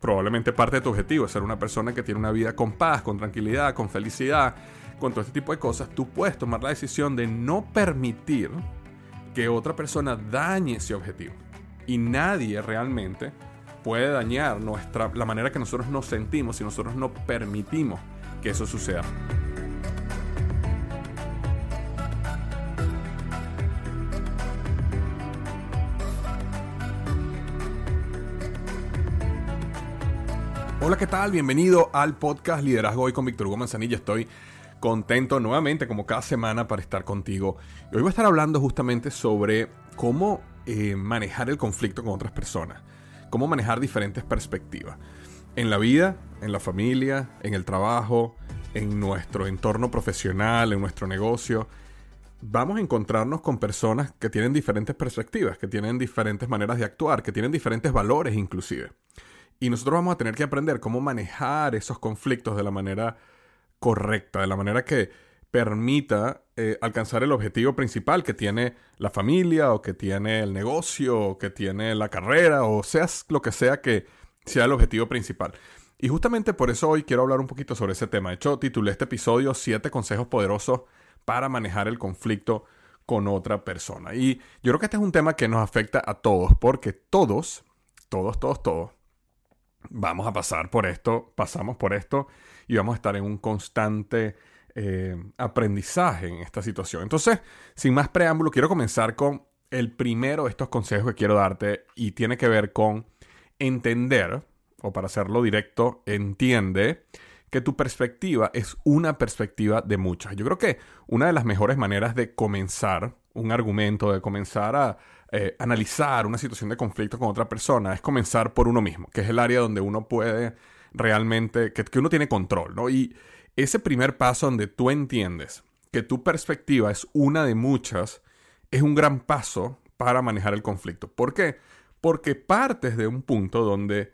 Probablemente parte de tu objetivo es ser una persona que tiene una vida con paz, con tranquilidad, con felicidad, con todo este tipo de cosas. Tú puedes tomar la decisión de no permitir que otra persona dañe ese objetivo. Y nadie realmente puede dañar nuestra, la manera que nosotros nos sentimos si nosotros no permitimos que eso suceda. Hola, ¿qué tal? Bienvenido al podcast Liderazgo Hoy con Víctor Hugo Manzanilla. Estoy contento nuevamente, como cada semana, para estar contigo. Y hoy voy a estar hablando justamente sobre cómo eh, manejar el conflicto con otras personas, cómo manejar diferentes perspectivas. En la vida, en la familia, en el trabajo, en nuestro entorno profesional, en nuestro negocio, vamos a encontrarnos con personas que tienen diferentes perspectivas, que tienen diferentes maneras de actuar, que tienen diferentes valores inclusive. Y nosotros vamos a tener que aprender cómo manejar esos conflictos de la manera correcta, de la manera que permita eh, alcanzar el objetivo principal que tiene la familia o que tiene el negocio o que tiene la carrera o seas lo que sea que sea el objetivo principal. Y justamente por eso hoy quiero hablar un poquito sobre ese tema. De hecho, titulé este episodio Siete consejos poderosos para manejar el conflicto con otra persona. Y yo creo que este es un tema que nos afecta a todos, porque todos, todos, todos, todos, vamos a pasar por esto, pasamos por esto y vamos a estar en un constante eh, aprendizaje en esta situación. Entonces, sin más preámbulo, quiero comenzar con el primero de estos consejos que quiero darte y tiene que ver con entender, o para hacerlo directo, entiende que tu perspectiva es una perspectiva de muchas. Yo creo que una de las mejores maneras de comenzar un argumento, de comenzar a eh, analizar una situación de conflicto con otra persona, es comenzar por uno mismo, que es el área donde uno puede realmente, que, que uno tiene control, ¿no? Y ese primer paso donde tú entiendes que tu perspectiva es una de muchas, es un gran paso para manejar el conflicto. ¿Por qué? Porque partes de un punto donde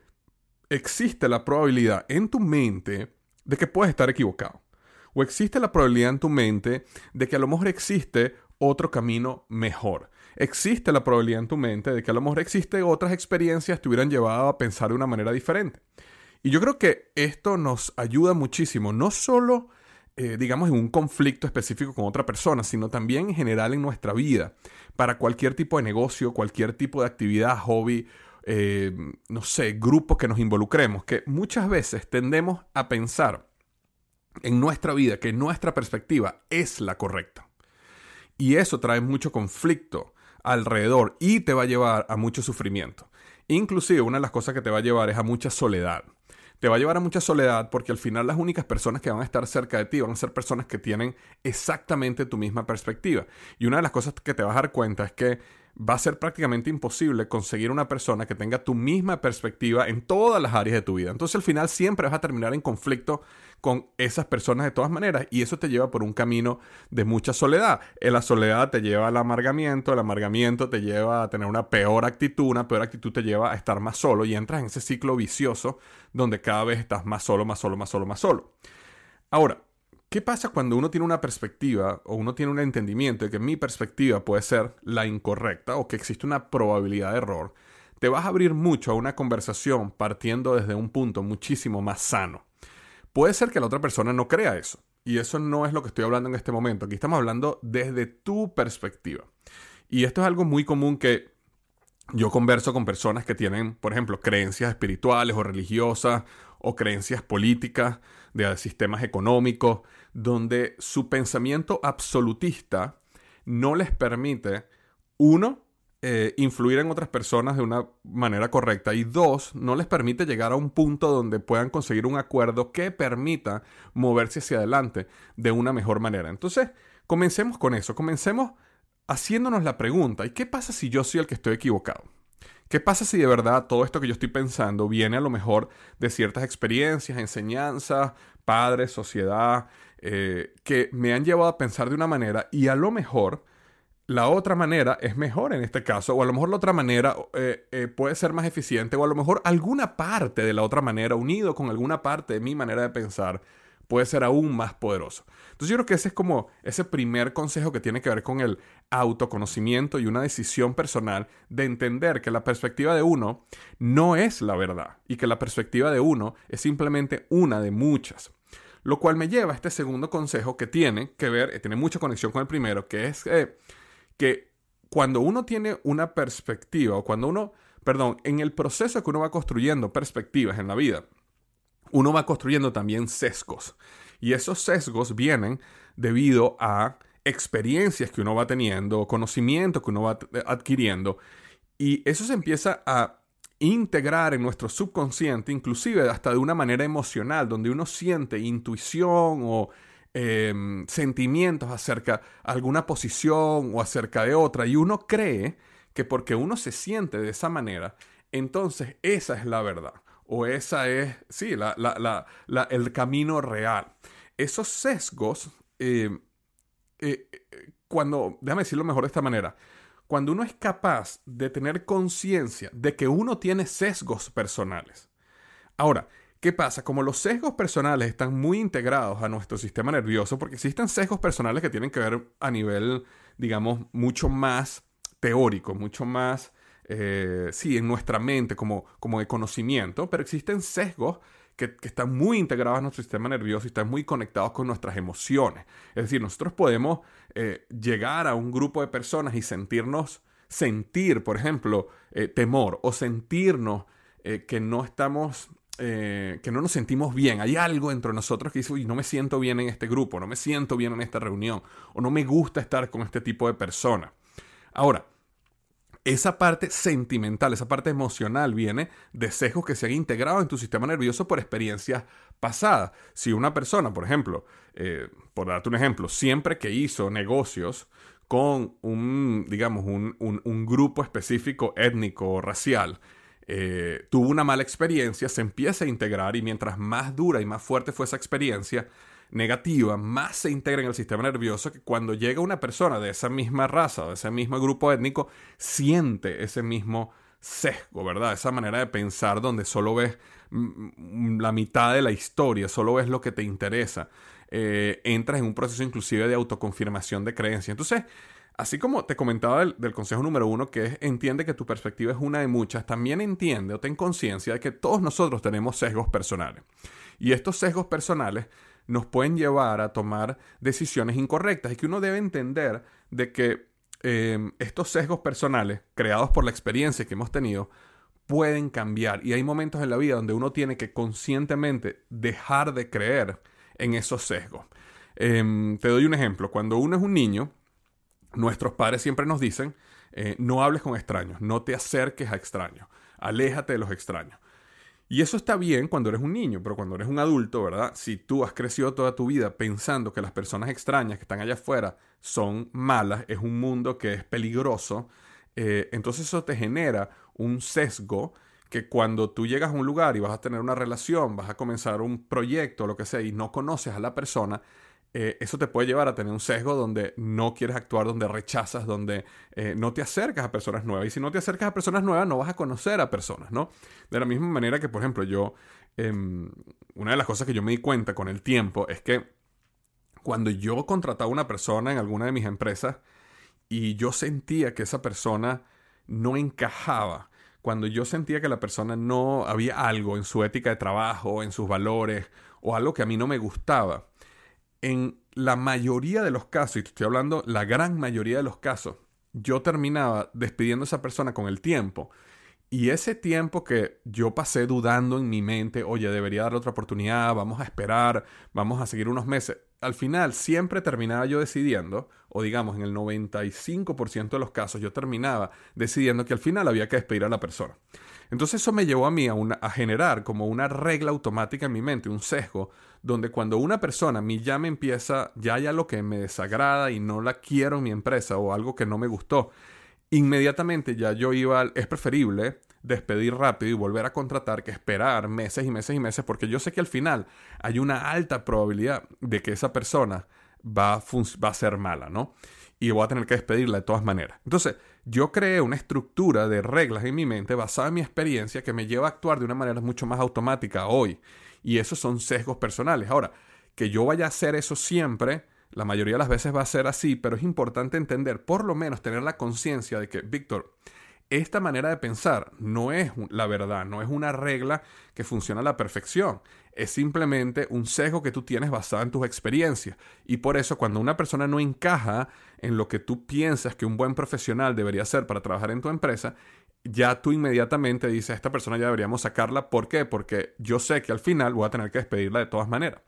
existe la probabilidad en tu mente de que puedes estar equivocado. O existe la probabilidad en tu mente de que a lo mejor existe otro camino mejor. Existe la probabilidad en tu mente de que a lo mejor existe otras experiencias que te hubieran llevado a pensar de una manera diferente. Y yo creo que esto nos ayuda muchísimo, no solo, eh, digamos, en un conflicto específico con otra persona, sino también en general en nuestra vida, para cualquier tipo de negocio, cualquier tipo de actividad, hobby, eh, no sé, grupo que nos involucremos, que muchas veces tendemos a pensar en nuestra vida que nuestra perspectiva es la correcta. Y eso trae mucho conflicto alrededor y te va a llevar a mucho sufrimiento. Inclusive una de las cosas que te va a llevar es a mucha soledad. Te va a llevar a mucha soledad porque al final las únicas personas que van a estar cerca de ti van a ser personas que tienen exactamente tu misma perspectiva. Y una de las cosas que te vas a dar cuenta es que va a ser prácticamente imposible conseguir una persona que tenga tu misma perspectiva en todas las áreas de tu vida. Entonces al final siempre vas a terminar en conflicto con esas personas de todas maneras y eso te lleva por un camino de mucha soledad. En la soledad te lleva al amargamiento, el amargamiento te lleva a tener una peor actitud, una peor actitud te lleva a estar más solo y entras en ese ciclo vicioso donde cada vez estás más solo, más solo, más solo, más solo. Ahora, ¿Qué pasa cuando uno tiene una perspectiva o uno tiene un entendimiento de que mi perspectiva puede ser la incorrecta o que existe una probabilidad de error? Te vas a abrir mucho a una conversación partiendo desde un punto muchísimo más sano. Puede ser que la otra persona no crea eso. Y eso no es lo que estoy hablando en este momento. Aquí estamos hablando desde tu perspectiva. Y esto es algo muy común que yo converso con personas que tienen, por ejemplo, creencias espirituales o religiosas o creencias políticas de sistemas económicos, donde su pensamiento absolutista no les permite, uno, eh, influir en otras personas de una manera correcta y dos, no les permite llegar a un punto donde puedan conseguir un acuerdo que permita moverse hacia adelante de una mejor manera. Entonces, comencemos con eso, comencemos haciéndonos la pregunta, ¿y qué pasa si yo soy el que estoy equivocado? ¿Qué pasa si de verdad todo esto que yo estoy pensando viene a lo mejor de ciertas experiencias, enseñanzas, padres, sociedad, eh, que me han llevado a pensar de una manera y a lo mejor la otra manera es mejor en este caso, o a lo mejor la otra manera eh, eh, puede ser más eficiente, o a lo mejor alguna parte de la otra manera, unido con alguna parte de mi manera de pensar, puede ser aún más poderoso. Entonces yo creo que ese es como ese primer consejo que tiene que ver con el autoconocimiento y una decisión personal de entender que la perspectiva de uno no es la verdad y que la perspectiva de uno es simplemente una de muchas. Lo cual me lleva a este segundo consejo que tiene que ver, eh, tiene mucha conexión con el primero, que es que cuando uno tiene una perspectiva, o cuando uno, perdón, en el proceso que uno va construyendo perspectivas en la vida, uno va construyendo también sesgos. Y esos sesgos vienen debido a experiencias que uno va teniendo, conocimiento que uno va adquiriendo. Y eso se empieza a integrar en nuestro subconsciente, inclusive hasta de una manera emocional, donde uno siente intuición o Em, sentimientos acerca de alguna posición o acerca de otra y uno cree que porque uno se siente de esa manera, entonces esa es la verdad o esa es, sí, el camino real. Esos sesgos, eh, eh, cuando, déjame decirlo mejor de esta manera, cuando uno es capaz de tener conciencia de que uno tiene sesgos personales. Ahora, ¿Qué pasa? Como los sesgos personales están muy integrados a nuestro sistema nervioso, porque existen sesgos personales que tienen que ver a nivel, digamos, mucho más teórico, mucho más, eh, sí, en nuestra mente, como, como de conocimiento, pero existen sesgos que, están muy integrados a nuestro sistema nervioso y están muy conectados con nuestras emociones. Es decir, nosotros podemos eh, llegar a un grupo de personas y sentirnos, sentir, por ejemplo, eh, temor o sentirnos que no estamos que no nos sentimos bien. Hay algo entre nosotros que dice, uy, no me siento bien en este grupo, no me siento bien en esta reunión, o no me gusta estar con este tipo de personas. Ahora, esa parte sentimental, esa parte emocional viene de sesgos que se han integrado en tu sistema nervioso por experiencias pasadas. Si una persona, por ejemplo, eh, por darte un ejemplo, siempre que hizo negocios con un, digamos, un, un grupo específico étnico o racial, eh, tuvo una mala experiencia, se empieza a integrar y mientras más dura y más fuerte fue esa experiencia negativa, más se integra en el sistema nervioso que cuando llega una persona de esa misma raza o de ese mismo grupo étnico, siente ese mismo sesgo, ¿verdad? Esa manera de pensar donde solo ves mm, mm, la mitad de la historia, solo ves lo que te interesa. Eh, entras en un proceso inclusive de autoconfirmación de creencia. Entonces, Así como te comentaba del, consejo número uno, que es entiende que tu perspectiva es una de muchas, también entiende o ten conciencia de que todos nosotros tenemos sesgos personales. Y estos sesgos personales nos pueden llevar a tomar decisiones incorrectas y que uno debe entender de que em, estos sesgos personales creados por la experiencia que hemos tenido pueden cambiar y hay momentos en la vida donde uno tiene que conscientemente dejar de creer en esos sesgos. Em, te doy un ejemplo. Cuando uno es un niño, Nuestros padres siempre nos dicen, eh, no hables con extraños, no te acerques a extraños, aléjate de los extraños. Y eso está bien cuando eres un niño, pero cuando eres un adulto, ¿verdad? Si tú has crecido toda tu vida pensando que las personas extrañas que están allá afuera son malas, es un mundo que es peligroso, eh, entonces eso te genera un sesgo que cuando tú llegas a un lugar y vas a tener una relación, vas a comenzar un proyecto, lo que sea, y no conoces a la persona, eh, eso te puede llevar a tener un sesgo donde no quieres actuar, donde rechazas, donde eh, no te acercas a personas nuevas. Y si no te acercas a personas nuevas, no vas a conocer a personas, ¿no? De la misma manera que, por ejemplo, yo, em, una de las cosas que yo me di cuenta con el tiempo es que cuando yo contrataba a una persona en alguna de mis empresas y yo sentía que esa persona no encajaba, cuando yo sentía que la persona no había algo en su ética de trabajo, en sus valores o algo que a mí no me gustaba, en la mayoría de los casos, y te estoy hablando la gran mayoría de los casos, yo terminaba despidiendo a esa persona con el tiempo. Y ese tiempo que yo pasé dudando en mi mente, oye, debería darle otra oportunidad, vamos a esperar, vamos a seguir unos meses, al final siempre terminaba yo decidiendo, o digamos en el 95% de los casos yo terminaba decidiendo que al final había que despedir a la persona. Entonces eso me llevó a mí a, a generar como una regla automática en mi mente, un sesgo, donde cuando una persona a mí ya me empieza, ya hay algo que me desagrada y no la quiero en mi empresa o algo que no me gustó, inmediatamente ya yo iba, al- es preferible despedir rápido y volver a contratar que esperar meses y meses y meses porque yo sé que al final hay una alta probabilidad de que esa persona va a, va a ser mala, ¿no? Y voy a tener que despedirla de todas maneras. Entonces, yo creé una estructura de reglas en mi mente basada en mi experiencia que me lleva a actuar de una manera mucho más automática hoy. Y esos son sesgos personales. Ahora, que yo vaya a hacer eso siempre, la mayoría de las veces va a ser así, pero es importante entender, por lo menos tener la conciencia de que, Víctor, esta manera de pensar no es la verdad, no es una regla que funciona a la perfección. Es simplemente un sesgo que tú tienes basado en tus experiencias. Y por eso cuando una persona no encaja en lo que tú piensas que un buen profesional debería hacer para trabajar en tu empresa, ya tú inmediatamente dices, esta persona ya deberíamos sacarla. ¿Por qué? Porque yo sé que al final voy a tener que despedirla de todas maneras.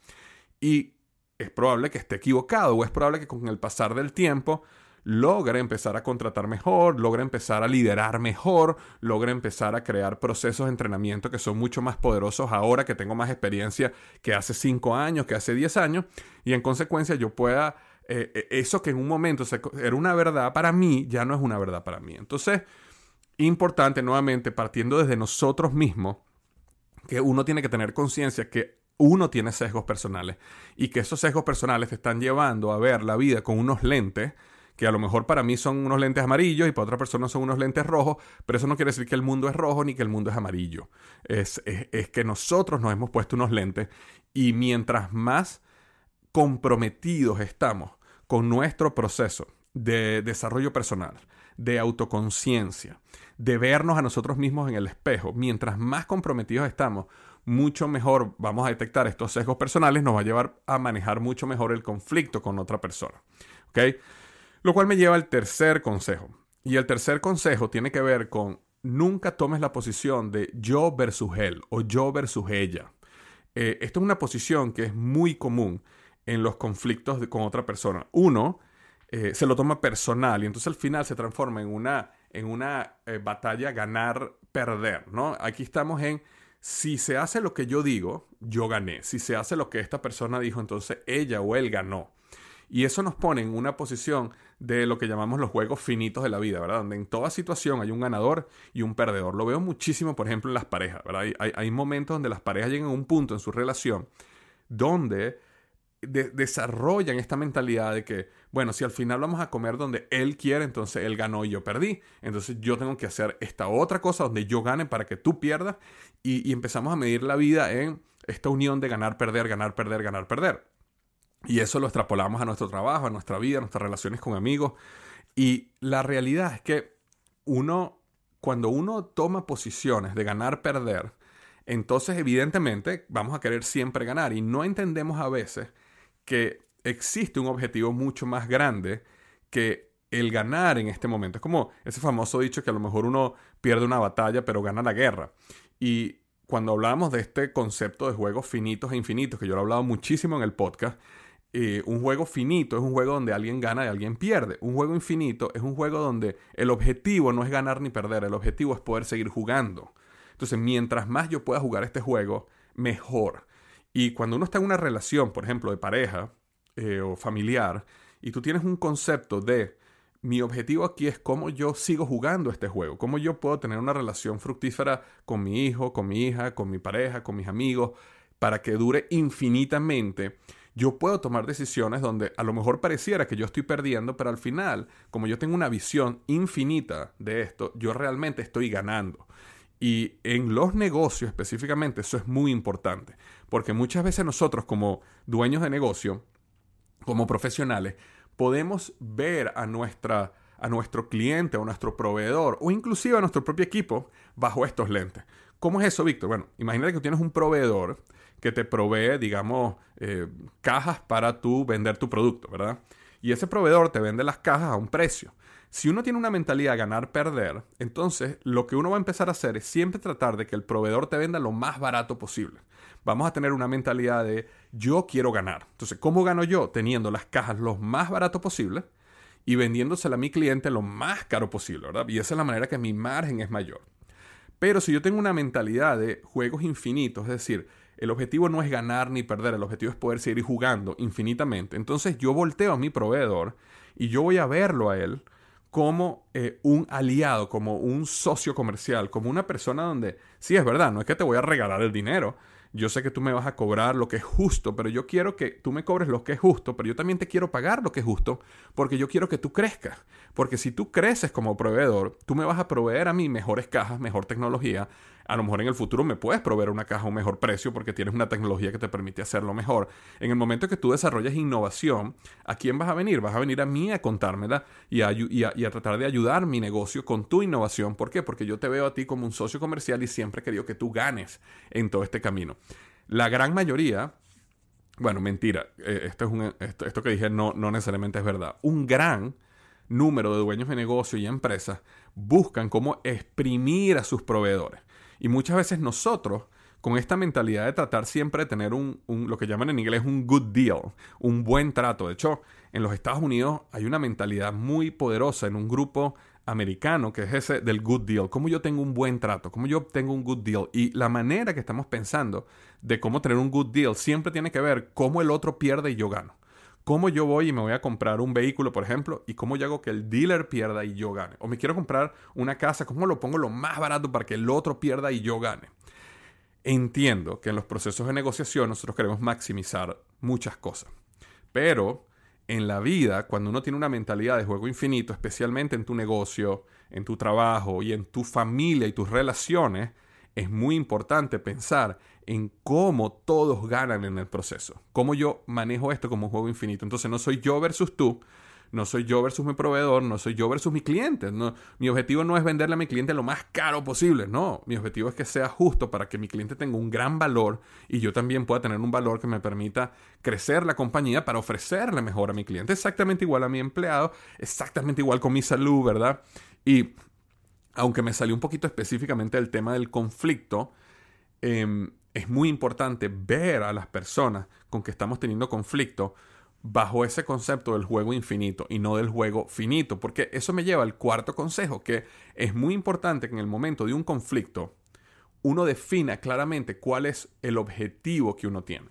Y es probable que esté equivocado o es probable que con el pasar del tiempo logre empezar a contratar mejor, logre empezar a liderar mejor, logre empezar a crear procesos de entrenamiento que son mucho más poderosos ahora que tengo más experiencia que hace 5 años, que hace 10 años, y en consecuencia yo pueda, eh, eh, eso que en un momento era una verdad para mí, ya no es una verdad para mí. Entonces, importante nuevamente, partiendo desde nosotros mismos, que uno tiene que tener conciencia que uno tiene sesgos personales y que esos sesgos personales te están llevando a ver la vida con unos lentes que a lo mejor para mí son unos lentes amarillos y para otra persona son unos lentes rojos, pero eso no quiere decir que el mundo es rojo ni que el mundo es amarillo. Es, es, es que nosotros nos hemos puesto unos lentes y mientras más comprometidos estamos con nuestro proceso de desarrollo personal, de autoconciencia, de vernos a nosotros mismos en el espejo, mientras más comprometidos estamos, mucho mejor vamos a detectar estos sesgos personales, nos va a llevar a manejar mucho mejor el conflicto con otra persona. ¿Ok? Lo cual me lleva al tercer consejo. Y el tercer consejo tiene que ver con nunca tomes la posición de yo versus él o yo versus ella. Eh, esto es una posición que es muy común en los conflictos con otra persona. Uno eh, se lo toma personal y entonces al final se transforma en una, en una eh, batalla ganar-perder, ¿no? Aquí estamos en si se hace lo que yo digo, yo gané. Si se hace lo que esta persona dijo, entonces ella o él ganó. Y eso nos pone en una posición de lo que llamamos los juegos finitos de la vida, ¿verdad? Donde en toda situación hay un ganador y un perdedor. Lo veo muchísimo, por ejemplo, en las parejas, ¿verdad? Hay, momentos donde las parejas llegan a un punto en su relación donde de- desarrollan esta mentalidad de que, bueno, si al final vamos a comer donde él quiere, entonces él ganó y yo perdí. Entonces yo tengo que hacer esta otra cosa donde yo gane para que tú pierdas. Y empezamos a medir la vida en esta unión de ganar, perder, ganar, perder, ganar, perder. Y eso lo extrapolamos a nuestro trabajo, a nuestra vida, a nuestras relaciones con amigos. Y la realidad es que uno, cuando uno toma posiciones de ganar, perder, entonces evidentemente vamos a querer siempre ganar. Y no entendemos a veces que existe un objetivo mucho más grande que el ganar en este momento. Es como ese famoso dicho que a lo mejor uno pierde una batalla pero gana la guerra. Y cuando hablamos de este concepto de juegos finitos e infinitos, que yo lo he hablado muchísimo en el podcast, eh, un juego finito es un juego donde alguien gana y alguien pierde. Un juego infinito es un juego donde el objetivo no es ganar ni perder, el objetivo es poder seguir jugando. Entonces, mientras más yo pueda jugar este juego, mejor. Y cuando uno está en una relación, por ejemplo, de pareja eh, o familiar, y tú tienes un concepto de mi objetivo aquí es cómo yo sigo jugando este juego, cómo yo puedo tener una relación fructífera con mi hijo, con mi hija, con mi pareja, con mis amigos, para que dure infinitamente. Yo puedo tomar decisiones donde a lo mejor pareciera que yo estoy perdiendo, pero al final, como yo tengo una visión infinita de esto, yo realmente estoy ganando. Y en los negocios específicamente eso es muy importante, porque muchas veces nosotros como dueños de negocio, como profesionales, podemos ver a, nuestra, a nuestro cliente o nuestro proveedor o inclusive a nuestro propio equipo bajo estos lentes. ¿Cómo es eso, Víctor? Bueno, imagínate que tienes un proveedor que te provee, digamos, eh, cajas para tú vender tu producto, ¿verdad? Y ese proveedor te vende las cajas a un precio. Si uno tiene una mentalidad ganar-perder, entonces lo que uno va a empezar a hacer es siempre tratar de que el proveedor te venda lo más barato posible. Vamos a tener una mentalidad de yo quiero ganar. Entonces, ¿cómo gano yo? Teniendo las cajas lo más barato posible y vendiéndosela a mi cliente lo más caro posible, ¿verdad? Y esa es la manera que mi margen es mayor. Pero si yo tengo una mentalidad de juegos infinitos, es decir, el objetivo no es ganar ni perder, el objetivo es poder seguir jugando infinitamente. Entonces yo volteo a mi proveedor y yo voy a verlo a él como eh, un aliado, como un socio comercial, como una persona donde, sí es verdad, no es que te voy a regalar el dinero, yo sé que tú me vas a cobrar lo que es justo, pero yo quiero que tú me cobres lo que es justo, pero yo también te quiero pagar lo que es justo, porque yo quiero que tú crezcas. Porque si tú creces como proveedor, tú me vas a proveer a mí mejores cajas, mejor tecnología, a lo mejor en el futuro me puedes proveer una caja a un mejor precio porque tienes una tecnología que te permite hacerlo mejor. En el momento que tú desarrollas innovación, ¿a quién vas a venir? Vas a venir a mí a contármela y a, y a, tratar de ayudar mi negocio con tu innovación. ¿Por qué? Porque yo te veo a ti como un socio comercial y siempre he querido que tú ganes en todo este camino. La gran mayoría, bueno, mentira, eh, esto, es un, esto, que dije no, no necesariamente es verdad. Un gran número de dueños de negocio y empresas buscan cómo exprimir a sus proveedores. Y muchas veces nosotros, con esta mentalidad de tratar siempre de tener un, lo que llaman en inglés un good deal, un buen trato. De hecho, en los Estados Unidos hay una mentalidad muy poderosa en un grupo americano que es ese del good deal. Cómo yo tengo un buen trato, cómo yo tengo un good deal. Y la manera que estamos pensando de cómo tener un good deal siempre tiene que ver cómo el otro pierde y yo gano cómo yo voy y me voy a comprar un vehículo, por ejemplo, y cómo yo hago que el dealer pierda y yo gane. O me quiero comprar una casa, cómo lo pongo lo más barato para que el otro pierda y yo gane. Entiendo que en los procesos de negociación nosotros queremos maximizar muchas cosas. Pero en la vida, cuando uno tiene una mentalidad de juego infinito, especialmente en tu negocio, en tu trabajo y en tu familia y tus relaciones, es muy importante pensar en cómo todos ganan en el proceso. Cómo yo manejo esto como un juego infinito. Entonces no soy yo versus tú, no soy yo versus mi proveedor, no soy yo versus mi cliente. No, mi objetivo no es venderle a mi cliente lo más caro posible, no. Mi objetivo es que sea justo para que mi cliente tenga un gran valor y yo también pueda tener un valor que me permita crecer la compañía para ofrecerle mejor a mi cliente. Exactamente igual a mi empleado, exactamente igual con mi salud, ¿verdad? Y aunque me salió un poquito específicamente el tema del conflicto, em, es muy importante ver a las personas con que estamos teniendo conflicto bajo ese concepto del juego infinito y no del juego finito, porque eso me lleva al cuarto consejo, que es muy importante que en el momento de un conflicto uno defina claramente cuál es el objetivo que uno tiene.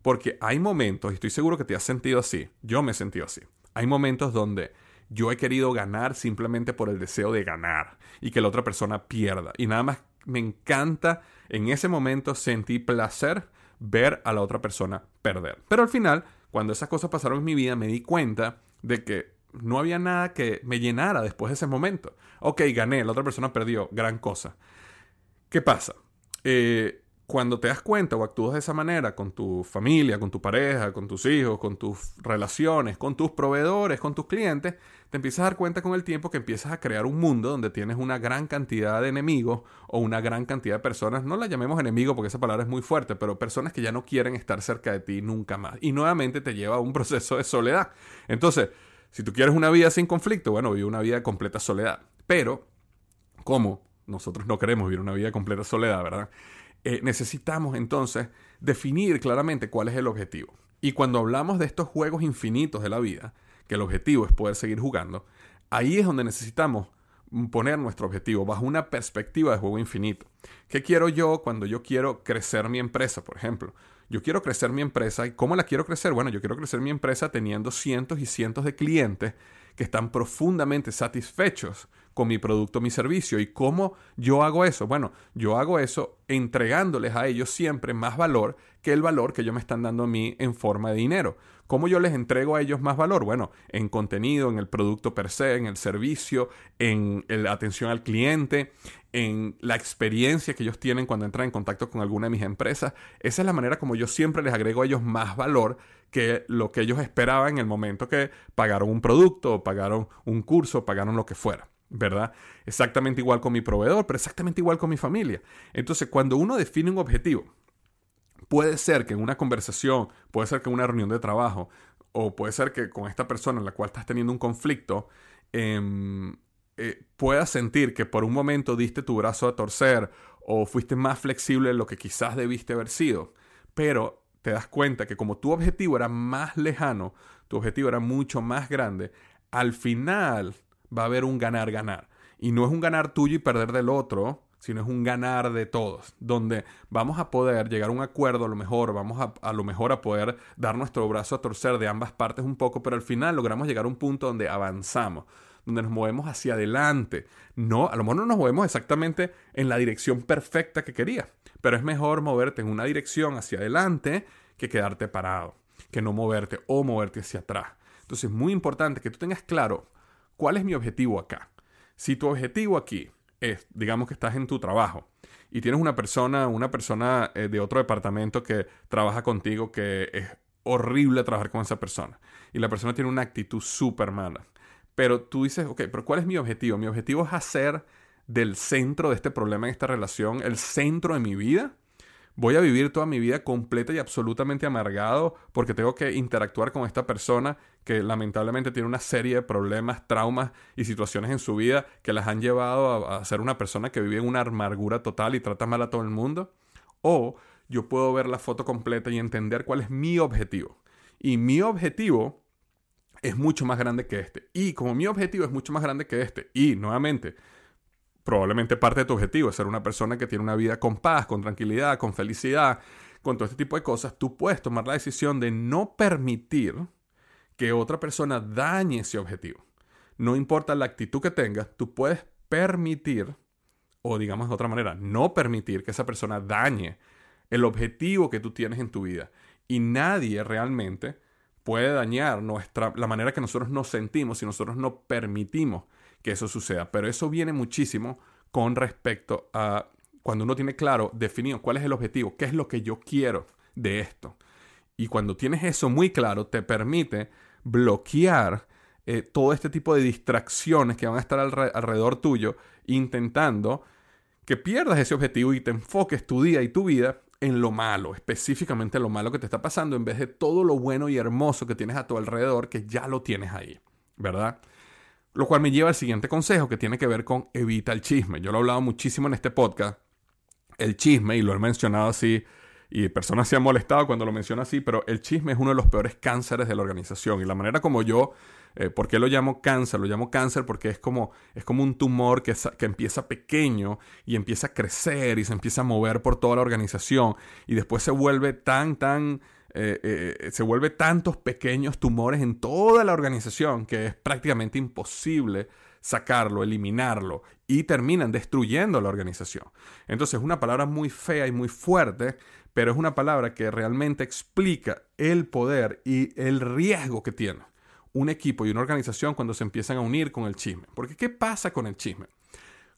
Porque hay momentos, y estoy seguro que te has sentido así, yo me he sentido así, hay momentos donde yo he querido ganar simplemente por el deseo de ganar y que la otra persona pierda. Y nada más me encanta en ese momento sentí placer ver a la otra persona perder. Pero al final, cuando esas cosas pasaron en mi vida, me di cuenta de que no había nada que me llenara después de ese momento. Ok, gané, la otra persona perdió, gran cosa. ¿Qué pasa? Eh, cuando te das cuenta o actúas de esa manera con tu familia, con tu pareja, con tus hijos, con tus relaciones, con tus proveedores, con tus clientes, te empiezas a dar cuenta con el tiempo que empiezas a crear un mundo donde tienes una gran cantidad de enemigos o una gran cantidad de personas, no la llamemos enemigo porque esa palabra es muy fuerte, pero personas que ya no quieren estar cerca de ti nunca más. Y nuevamente te lleva a un proceso de soledad. Entonces, si tú quieres una vida sin conflicto, bueno, vive una vida de completa soledad. Pero, ¿cómo? Nosotros no queremos vivir una vida de completa soledad, ¿verdad? Eh, necesitamos entonces definir claramente cuál es el objetivo. Y cuando hablamos de estos juegos infinitos de la vida, que el objetivo es poder seguir jugando, ahí es donde necesitamos poner nuestro objetivo bajo una perspectiva de juego infinito. ¿Qué quiero yo cuando yo quiero crecer mi empresa, por ejemplo? Yo quiero crecer mi empresa y ¿cómo la quiero crecer? Bueno, yo quiero crecer mi empresa teniendo cientos y cientos de clientes que están profundamente satisfechos con mi producto, mi servicio. ¿Y cómo yo hago eso? Bueno, yo hago eso entregándoles a ellos siempre más valor que el valor que ellos me están dando a mí en forma de dinero. ¿Cómo yo les entrego a ellos más valor? Bueno, en contenido, en el producto per se, en el servicio, en la atención al cliente, en la experiencia que ellos tienen cuando entran en contacto con alguna de mis empresas. Esa es la manera como yo siempre les agrego a ellos más valor que lo que ellos esperaban en el momento que pagaron un producto, o pagaron un curso, pagaron lo que fuera. ¿Verdad? Exactamente igual con mi proveedor, pero exactamente igual con mi familia. Entonces, cuando uno define un objetivo, puede ser que en una conversación, puede ser que en una reunión de trabajo, o puede ser que con esta persona en la cual estás teniendo un conflicto, em, eh, puedas sentir que por un momento diste tu brazo a torcer o fuiste más flexible de lo que quizás debiste haber sido, pero te das cuenta que como tu objetivo era más lejano, tu objetivo era mucho más grande, al final va a haber un ganar-ganar. Y no es un ganar tuyo y perder del otro, sino es un ganar de todos, donde vamos a poder llegar a un acuerdo a lo mejor, vamos a, a, lo mejor a poder dar nuestro brazo a torcer de ambas partes un poco, pero al final logramos llegar a un punto donde avanzamos, donde nos movemos hacia adelante. No, a lo mejor no nos movemos exactamente en la dirección perfecta que querías, pero es mejor moverte en una dirección hacia adelante que quedarte parado, que no moverte o moverte hacia atrás. Entonces es muy importante que tú tengas claro cuál es mi objetivo acá. Si tu objetivo aquí es, digamos que estás en tu trabajo y tienes una persona, una persona eh, de otro departamento que trabaja contigo que es horrible trabajar con esa persona y la persona tiene una actitud súper mala. Pero tú dices, ok, pero ¿cuál es mi objetivo? Mi objetivo es hacer del centro de este problema en esta relación el centro de mi vida voy a vivir toda mi vida completa y absolutamente amargado porque tengo que interactuar con esta persona que lamentablemente tiene una serie de problemas, traumas y situaciones en su vida que las han llevado a, ser una persona que vive en una amargura total y trata mal a todo el mundo. O yo puedo ver la foto completa y entender cuál es mi objetivo. Y mi objetivo es mucho más grande que este. Y como mi objetivo es mucho más grande que este, y nuevamente, probablemente parte de tu objetivo es ser una persona que tiene una vida con paz, con tranquilidad, con felicidad, con todo este tipo de cosas, tú puedes tomar la decisión de no permitir que otra persona dañe ese objetivo. No importa la actitud que tengas, tú puedes permitir, o digamos de otra manera, no permitir que esa persona dañe el objetivo que tú tienes en tu vida. Y nadie realmente puede dañar nuestra, la manera que nosotros nos sentimos si nosotros no permitimos que eso suceda. Pero eso viene muchísimo con respecto a cuando uno tiene claro, definido cuál es el objetivo, qué es lo que yo quiero de esto. Y cuando tienes eso muy claro, te permite bloquear eh, todo este tipo de distracciones que van a estar alrededor tuyo, intentando que pierdas ese objetivo y te enfoques tu día y tu vida en lo malo, específicamente en lo malo que te está pasando, en vez de todo lo bueno y hermoso que tienes a tu alrededor, que ya lo tienes ahí, ¿verdad? Lo cual me lleva al siguiente consejo que tiene que ver con evita el chisme. Yo lo he hablado muchísimo en este podcast. El chisme, y lo he mencionado así, y personas se han molestado cuando lo menciono así, pero el chisme es uno de los peores cánceres de la organización. Y la manera como yo, eh, ¿por qué lo llamo cáncer? Lo llamo cáncer porque es como, es como un tumor que, que empieza pequeño y empieza a crecer y se empieza a mover por toda la organización y después se vuelve tan, tan eh, eh, se vuelve tantos pequeños tumores en toda la organización que es prácticamente imposible sacarlo, eliminarlo y terminan destruyendo la organización. Entonces es una palabra muy fea y muy fuerte, pero es una palabra que realmente explica el poder y el riesgo que tiene un equipo y una organización cuando se empiezan a unir con el chisme. Porque ¿qué pasa con el chisme?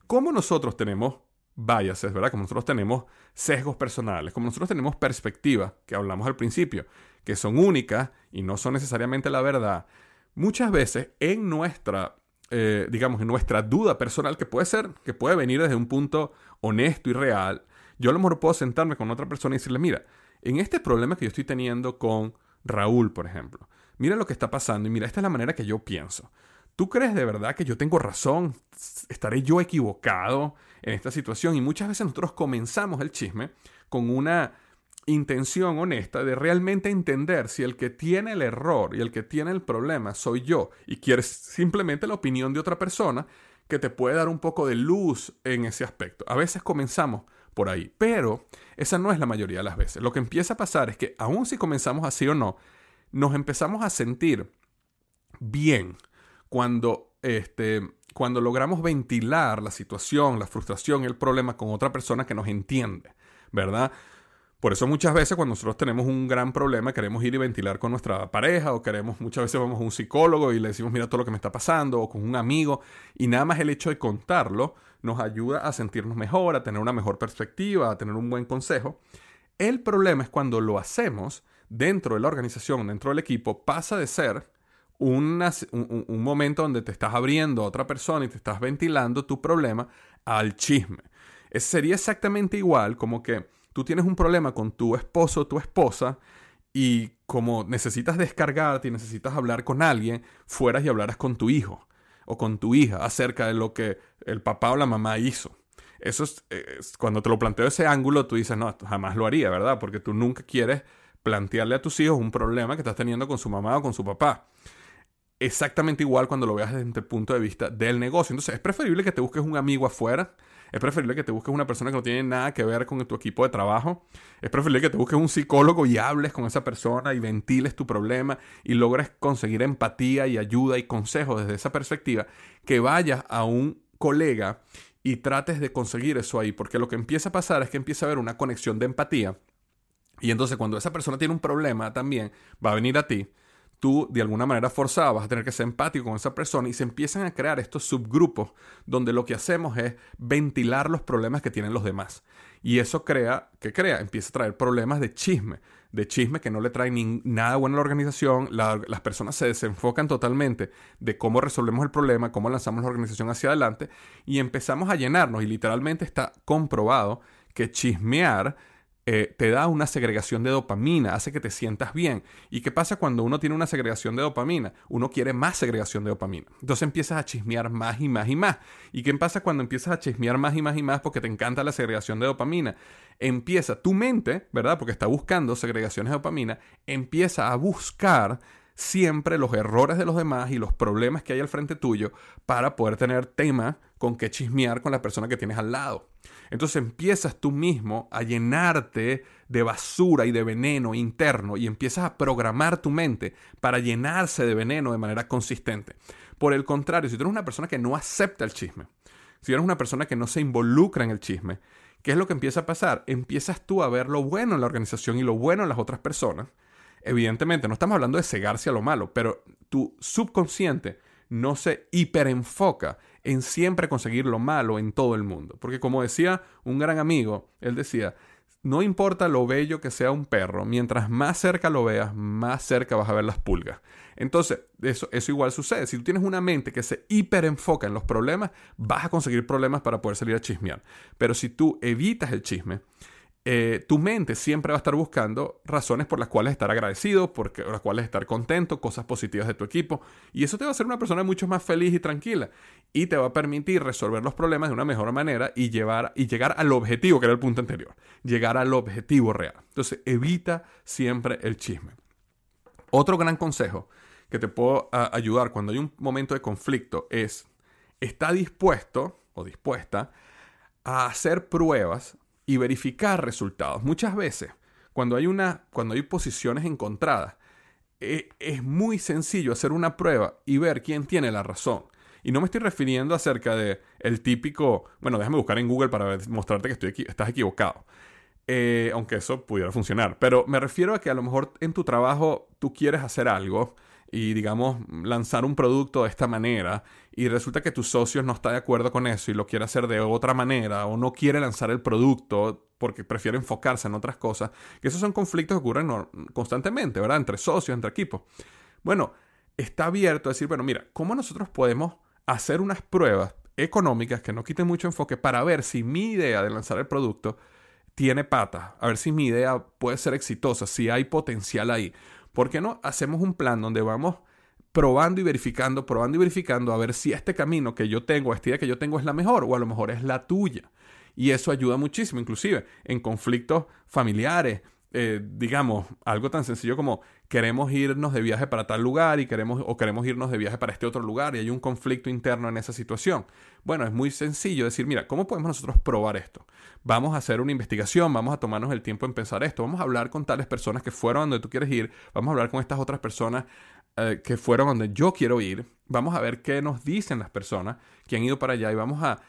Como nosotros tenemos biases, ¿verdad? Como nosotros tenemos sesgos personales, como nosotros tenemos perspectivas, que hablamos al principio, que son únicas y no son necesariamente la verdad, muchas veces en nuestra, eh, digamos, en nuestra duda personal, que puede ser, que puede venir desde un punto honesto y real, yo a lo mejor puedo sentarme con otra persona y decirle, mira, en este problema que yo estoy teniendo con Raúl, por ejemplo, mira lo que está pasando y mira, esta es la manera que yo pienso. ¿Tú crees de verdad que yo tengo razón? ¿Estaré yo equivocado en esta situación? Y muchas veces nosotros comenzamos el chisme con una intención honesta de realmente entender si el que tiene el error y el que tiene el problema soy yo y quieres simplemente la opinión de otra persona que te puede dar un poco de luz en ese aspecto. A veces comenzamos por ahí, pero esa no es la mayoría de las veces. Lo que empieza a pasar es que aun si comenzamos así o no, nos empezamos a sentir bien cuando, este, cuando logramos ventilar la situación, la frustración, el problema con otra persona que nos entiende, ¿verdad? Por eso muchas veces cuando nosotros tenemos un gran problema queremos ir y ventilar con nuestra pareja o queremos, muchas veces vamos a un psicólogo y le decimos mira todo lo que me está pasando o con un amigo y nada más el hecho de contarlo nos ayuda a sentirnos mejor, a tener una mejor perspectiva, a tener un buen consejo. El problema es cuando lo hacemos dentro de la organización, dentro del equipo, pasa de ser un, momento donde te estás abriendo a otra persona y te estás ventilando tu problema al chisme. sería exactamente igual como que tú tienes un problema con tu esposo o tu esposa y como necesitas descargarte y necesitas hablar con alguien, fueras y hablaras con tu hijo o con tu hija acerca de lo que el papá o la mamá hizo. Eso es, cuando te lo planteo ese ángulo, tú dices, no, jamás lo haría, ¿verdad? Porque tú nunca quieres plantearle a tus hijos un problema que estás teniendo con su mamá o con su papá exactamente igual cuando lo veas desde el punto de vista del negocio. Entonces, es preferible que te busques un amigo afuera, Es preferible que te busques una persona que no tiene nada que ver con tu equipo de trabajo. Es preferible que te busques un psicólogo y hables con esa persona y ventiles tu problema y logres conseguir empatía y ayuda y consejo desde esa perspectiva. Que vayas a un colega y trates de conseguir eso ahí. Porque lo que empieza a pasar es que empieza a haber una conexión de empatía. Y entonces cuando esa persona tiene un problema también, va a venir a ti tú de alguna manera forzada vas a tener que ser empático con esa persona y se empiezan a crear estos subgrupos donde lo que hacemos es ventilar los problemas que tienen los demás. Y eso crea, ¿qué crea? Empieza a traer problemas de chisme, de chisme que no le traen nada bueno a la organización, las personas se desenfocan totalmente de cómo resolvemos el problema, cómo lanzamos la organización hacia adelante y empezamos a llenarnos y literalmente está comprobado que chismear eh, te da una segregación de dopamina, hace que te sientas bien. ¿Y qué pasa cuando uno tiene una segregación de dopamina? Uno quiere más segregación de dopamina. Entonces empiezas a chismear más y más y más. ¿Y qué pasa cuando empiezas a chismear más y más y más porque te encanta la segregación de dopamina? Empieza tu mente, ¿verdad? Porque está buscando segregaciones de dopamina, empieza a buscar siempre los errores de los demás y los problemas que hay al frente tuyo para poder tener tema con que chismear con la persona que tienes al lado. Entonces empiezas tú mismo a llenarte de basura y de veneno interno y empiezas a programar tu mente para llenarse de veneno de manera consistente. Por el contrario, si tú eres una persona que no acepta el chisme, si eres una persona que no se involucra en el chisme, ¿qué es lo que empieza a pasar? Empiezas tú a ver lo bueno en la organización y lo bueno en las otras personas. Evidentemente, no estamos hablando de cegarse a lo malo, pero tu subconsciente no se hiperenfoca en siempre conseguir lo malo en todo el mundo. Porque como decía un gran amigo, él decía, no importa lo bello que sea un perro, mientras más cerca lo veas, más cerca vas a ver las pulgas. Entonces, eso, eso igual sucede. Si tú tienes una mente que se hiperenfoca en los problemas, vas a conseguir problemas para poder salir a chismear. Pero si tú evitas el chisme, eh, tu mente siempre va a estar buscando razones por las cuales estar agradecido, por las cuales estar contento, cosas positivas de tu equipo. Y eso te va a hacer una persona mucho más feliz y tranquila. Y te va a permitir resolver los problemas de una mejor manera y, llevar, y llegar al objetivo, que era el punto anterior. Llegar al objetivo real. Entonces, evita siempre el chisme. Otro gran consejo que te puedo ayudar cuando hay un momento de conflicto es, está dispuesto o dispuesta a hacer pruebas y verificar resultados. Muchas veces, cuando hay, una, cuando hay posiciones encontradas, e, es muy sencillo hacer una prueba y ver quién tiene la razón. Y no me estoy refiriendo acerca de el típico, bueno, déjame buscar en Google para mostrarte que estoy estás equivocado. Eh, aunque eso pudiera funcionar. Pero me refiero a que a lo mejor en tu trabajo tú quieres hacer algo y digamos lanzar un producto de esta manera y resulta que tus socios no está de acuerdo con eso y lo quiere hacer de otra manera o no quiere lanzar el producto porque prefiere enfocarse en otras cosas, que esos son conflictos que ocurren constantemente, ¿verdad? Entre socios, entre equipos. Bueno, está abierto a decir, bueno, mira, ¿cómo nosotros podemos hacer unas pruebas económicas que no quiten mucho enfoque para ver si mi idea de lanzar el producto tiene pata, a ver si mi idea puede ser exitosa, si hay potencial ahí. ¿Por qué no hacemos un plan donde vamos probando y verificando, probando y verificando a ver si este camino que yo tengo, esta idea que yo tengo es la mejor o a lo mejor es la tuya? Y eso ayuda muchísimo, inclusive en conflictos familiares, eh, digamos, algo tan sencillo como queremos irnos de viaje para tal lugar y queremos o queremos irnos de viaje para este otro lugar y hay un conflicto interno en esa situación. Bueno, es muy sencillo decir, mira, ¿cómo podemos nosotros probar esto? Vamos a hacer una investigación, vamos a tomarnos el tiempo en pensar esto, vamos a hablar con tales personas que fueron donde tú quieres ir, vamos a hablar con estas otras personas eh, que fueron donde yo quiero ir, vamos a ver qué nos dicen las personas que han ido para allá y vamos a,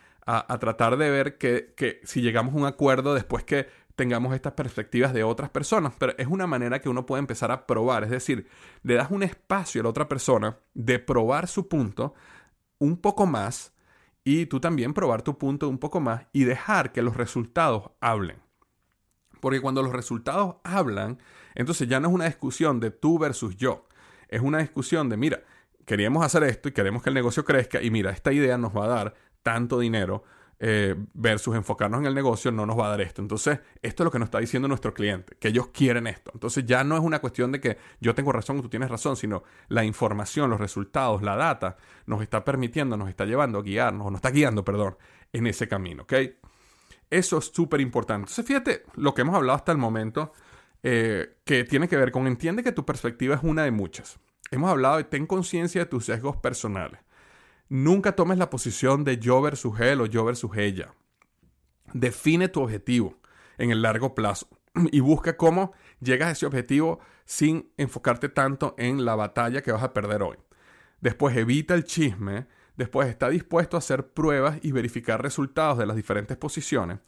tratar de ver que, que si llegamos a un acuerdo después que tengamos estas perspectivas de otras personas, pero es una manera que uno puede empezar a probar, es decir, le das un espacio a la otra persona de probar su punto un poco más y tú también probar tu punto un poco más y dejar que los resultados hablen. Porque cuando los resultados hablan, entonces ya no es una discusión de tú versus yo, es una discusión de, mira, queríamos hacer esto y queremos que el negocio crezca y mira, esta idea nos va a dar tanto dinero eh, versus enfocarnos en el negocio no nos va a dar esto. Entonces, esto es lo que nos está diciendo nuestro cliente, que ellos quieren esto. Entonces, ya no es una cuestión de que yo tengo razón o tú tienes razón, sino la información, los resultados, la data nos está permitiendo, nos está llevando a guiarnos, nos está guiando, perdón, en ese camino, ¿ok? Eso es súper importante. Entonces, fíjate lo que hemos hablado hasta el momento, eh, que tiene que ver con entiende que tu perspectiva es una de muchas. Hemos hablado de ten conciencia de tus sesgos personales. Nunca tomes la posición de yo versus él o yo versus ella. Define tu objetivo en el largo plazo y busca cómo llegas a ese objetivo sin enfocarte tanto en la batalla que vas a perder hoy. Después evita el chisme, después está dispuesto a hacer pruebas y verificar resultados de las diferentes posiciones.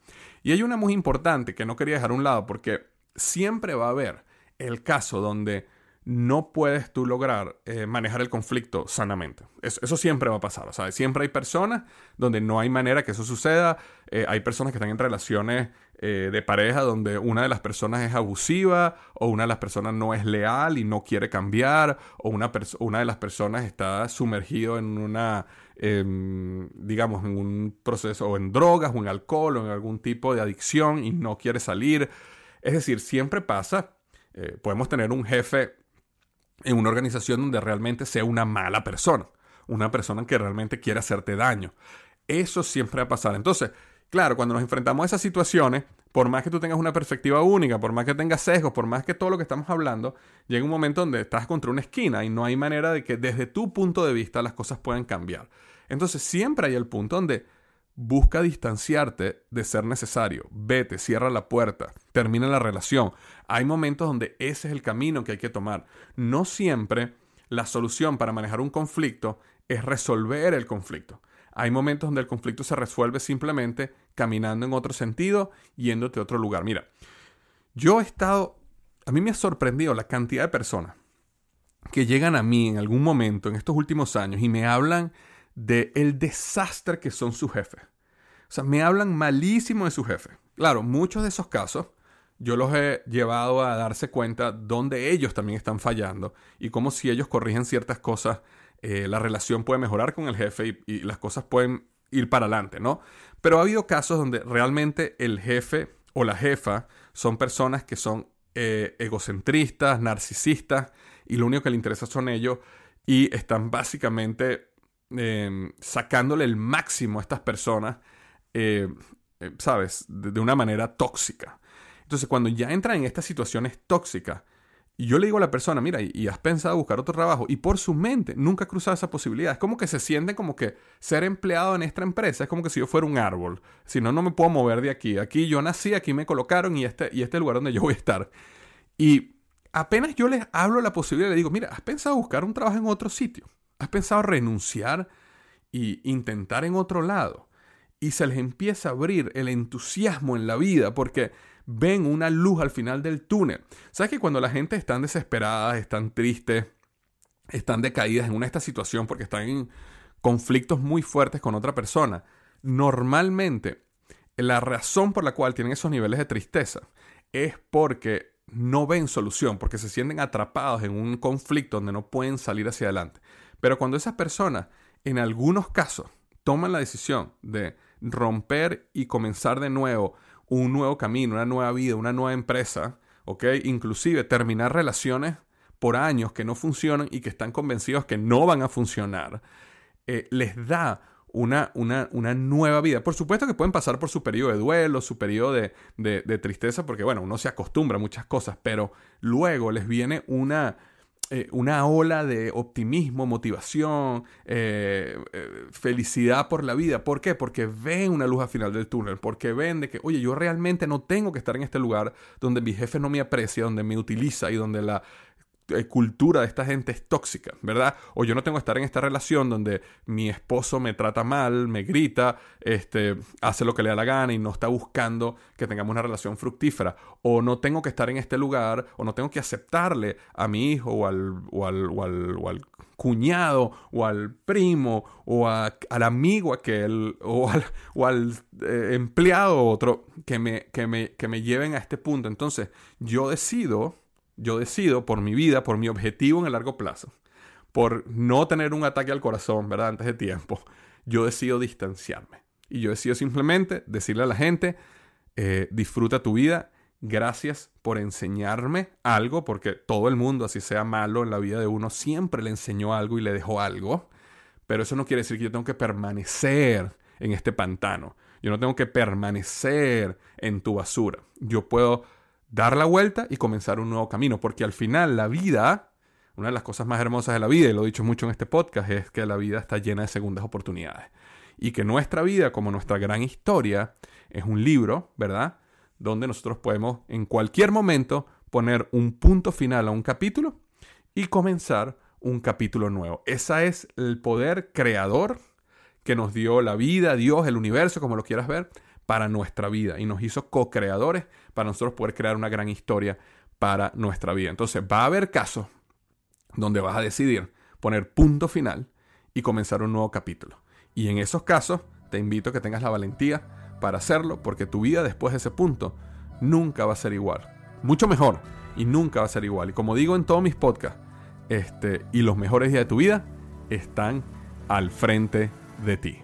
Y hay una muy importante que no quería dejar a un lado porque siempre va a haber el caso donde no puedes tú lograr eh, manejar el conflicto sanamente. Eso, siempre va a pasar. O sea, siempre hay personas donde no hay manera que eso suceda. Eh, hay personas que están en relaciones eh, de pareja donde una de las personas es abusiva o una de las personas no es leal y no quiere cambiar o una, una de las personas está sumergido en una, em, digamos, en un proceso o en drogas o en alcohol o en algún tipo de adicción y no quiere salir. Es decir, siempre pasa. podemos tener un jefe en una organización donde realmente sea una mala persona, una persona que realmente quiere hacerte daño. Eso siempre va a pasar. Entonces, claro, cuando nos enfrentamos a esas situaciones, por más que tú tengas una perspectiva única, por más que tengas sesgos, por más que todo lo que estamos hablando, llega un momento donde estás contra una esquina y no hay manera de que desde tu punto de vista las cosas puedan cambiar. Entonces, siempre hay el punto donde Busca distanciarte de ser necesario. Vete, cierra la puerta, termina la relación. Hay momentos donde ese es el camino que hay que tomar. No siempre la solución para manejar un conflicto es resolver el conflicto. Hay momentos donde el conflicto se resuelve simplemente caminando en otro sentido, yéndote a otro lugar. Mira, yo he estado, a mí me ha sorprendido la cantidad de personas que llegan a mí en algún momento en estos últimos años y me hablan de el desastre que son sus jefes. O sea, me hablan malísimo de su jefe. Claro, muchos de esos casos yo los he llevado a darse cuenta donde ellos también están fallando y cómo si ellos corrigen ciertas cosas, eh, la relación puede mejorar con el jefe y, las cosas pueden ir para adelante, ¿no? Pero ha habido casos donde realmente el jefe o la jefa son personas que son eh, egocentristas, narcisistas y lo único que le interesa son ellos y están básicamente Em, sacándole el máximo a estas personas, eh, eh, ¿sabes? De, una manera tóxica. Entonces, cuando ya entran en estas situaciones tóxicas, y yo le digo a la persona, mira, y, has pensado buscar otro trabajo, y por su mente nunca ha cruzado esa posibilidad. Es como que se siente como que ser empleado en esta empresa es como que si yo fuera un árbol. Si no, no me puedo mover de aquí. Aquí yo nací, aquí me colocaron y este, y este lugar donde yo voy a estar. Y apenas yo les hablo la posibilidad, le digo, mira, ¿has pensado buscar un trabajo en otro sitio? ¿Has pensado renunciar e intentar en otro lado? Y se les empieza a abrir el entusiasmo en la vida porque ven una luz al final del túnel. ¿Sabes que cuando la gente está desesperada, están tristes, están decaídas en una esta situación porque están en conflictos muy fuertes con otra persona, normalmente la razón por la cual tienen esos niveles de tristeza es porque no ven solución, porque se sienten atrapados en un conflicto donde no pueden salir hacia adelante. Pero cuando esas personas, en algunos casos, toman la decisión de romper y comenzar de nuevo un nuevo camino, una nueva vida, una nueva empresa, ¿ok? Inclusive terminar relaciones por años que no funcionan y que están convencidos que no van a funcionar, eh, les da una, una, una, nueva vida. Por supuesto que pueden pasar por su periodo de duelo, su periodo de, de tristeza, porque bueno, uno se acostumbra a muchas cosas, pero luego les viene una, eh, una ola de optimismo, motivación, eh, eh, felicidad por la vida. ¿Por qué? Porque ven una luz al final del túnel, porque ven de que, oye, yo realmente no tengo que estar en este lugar donde mi jefe no me aprecia, donde me utiliza y donde la, cultura de esta gente es tóxica, ¿verdad? O yo no tengo que estar en esta relación donde mi esposo me trata mal, me grita, este, hace lo que le da la gana y no está buscando que tengamos una relación fructífera. O no tengo que estar en este lugar, o no tengo que aceptarle a mi hijo o al, o al, o al, cuñado o al primo o al amigo aquel o al, o al eh, empleado otro que me, que, me, que me lleven a este punto. Entonces yo decido yo decido por mi vida, por mi objetivo en el largo plazo, por no tener un ataque al corazón, ¿verdad? Antes de tiempo, yo decido distanciarme. Y yo decido simplemente decirle a la gente, eh, disfruta tu vida, gracias por enseñarme algo, porque todo el mundo, así sea malo en la vida de uno, siempre le enseñó algo y le dejó algo. Pero eso no quiere decir que yo tengo que permanecer en este pantano. Yo no tengo que permanecer en tu basura. Yo puedo dar la vuelta y comenzar un nuevo camino, porque al final la vida, una de las cosas más hermosas de la vida, y lo he dicho mucho en este podcast, es que la vida está llena de segundas oportunidades. Y que nuestra vida, como nuestra gran historia, es un libro, ¿verdad? Donde nosotros podemos en cualquier momento poner un punto final a un capítulo y comenzar un capítulo nuevo. Ese es el poder creador que nos dio la vida, Dios, el universo, como lo quieras ver, para nuestra vida y nos hizo co-creadores para nosotros poder crear una gran historia para nuestra vida. Entonces va a haber casos donde vas a decidir poner punto final y comenzar un nuevo capítulo. Y en esos casos te invito a que tengas la valentía para hacerlo porque tu vida después de ese punto nunca va a ser igual. Mucho mejor y nunca va a ser igual. Y como digo en todos mis podcasts, este, y los mejores días de tu vida están al frente de ti.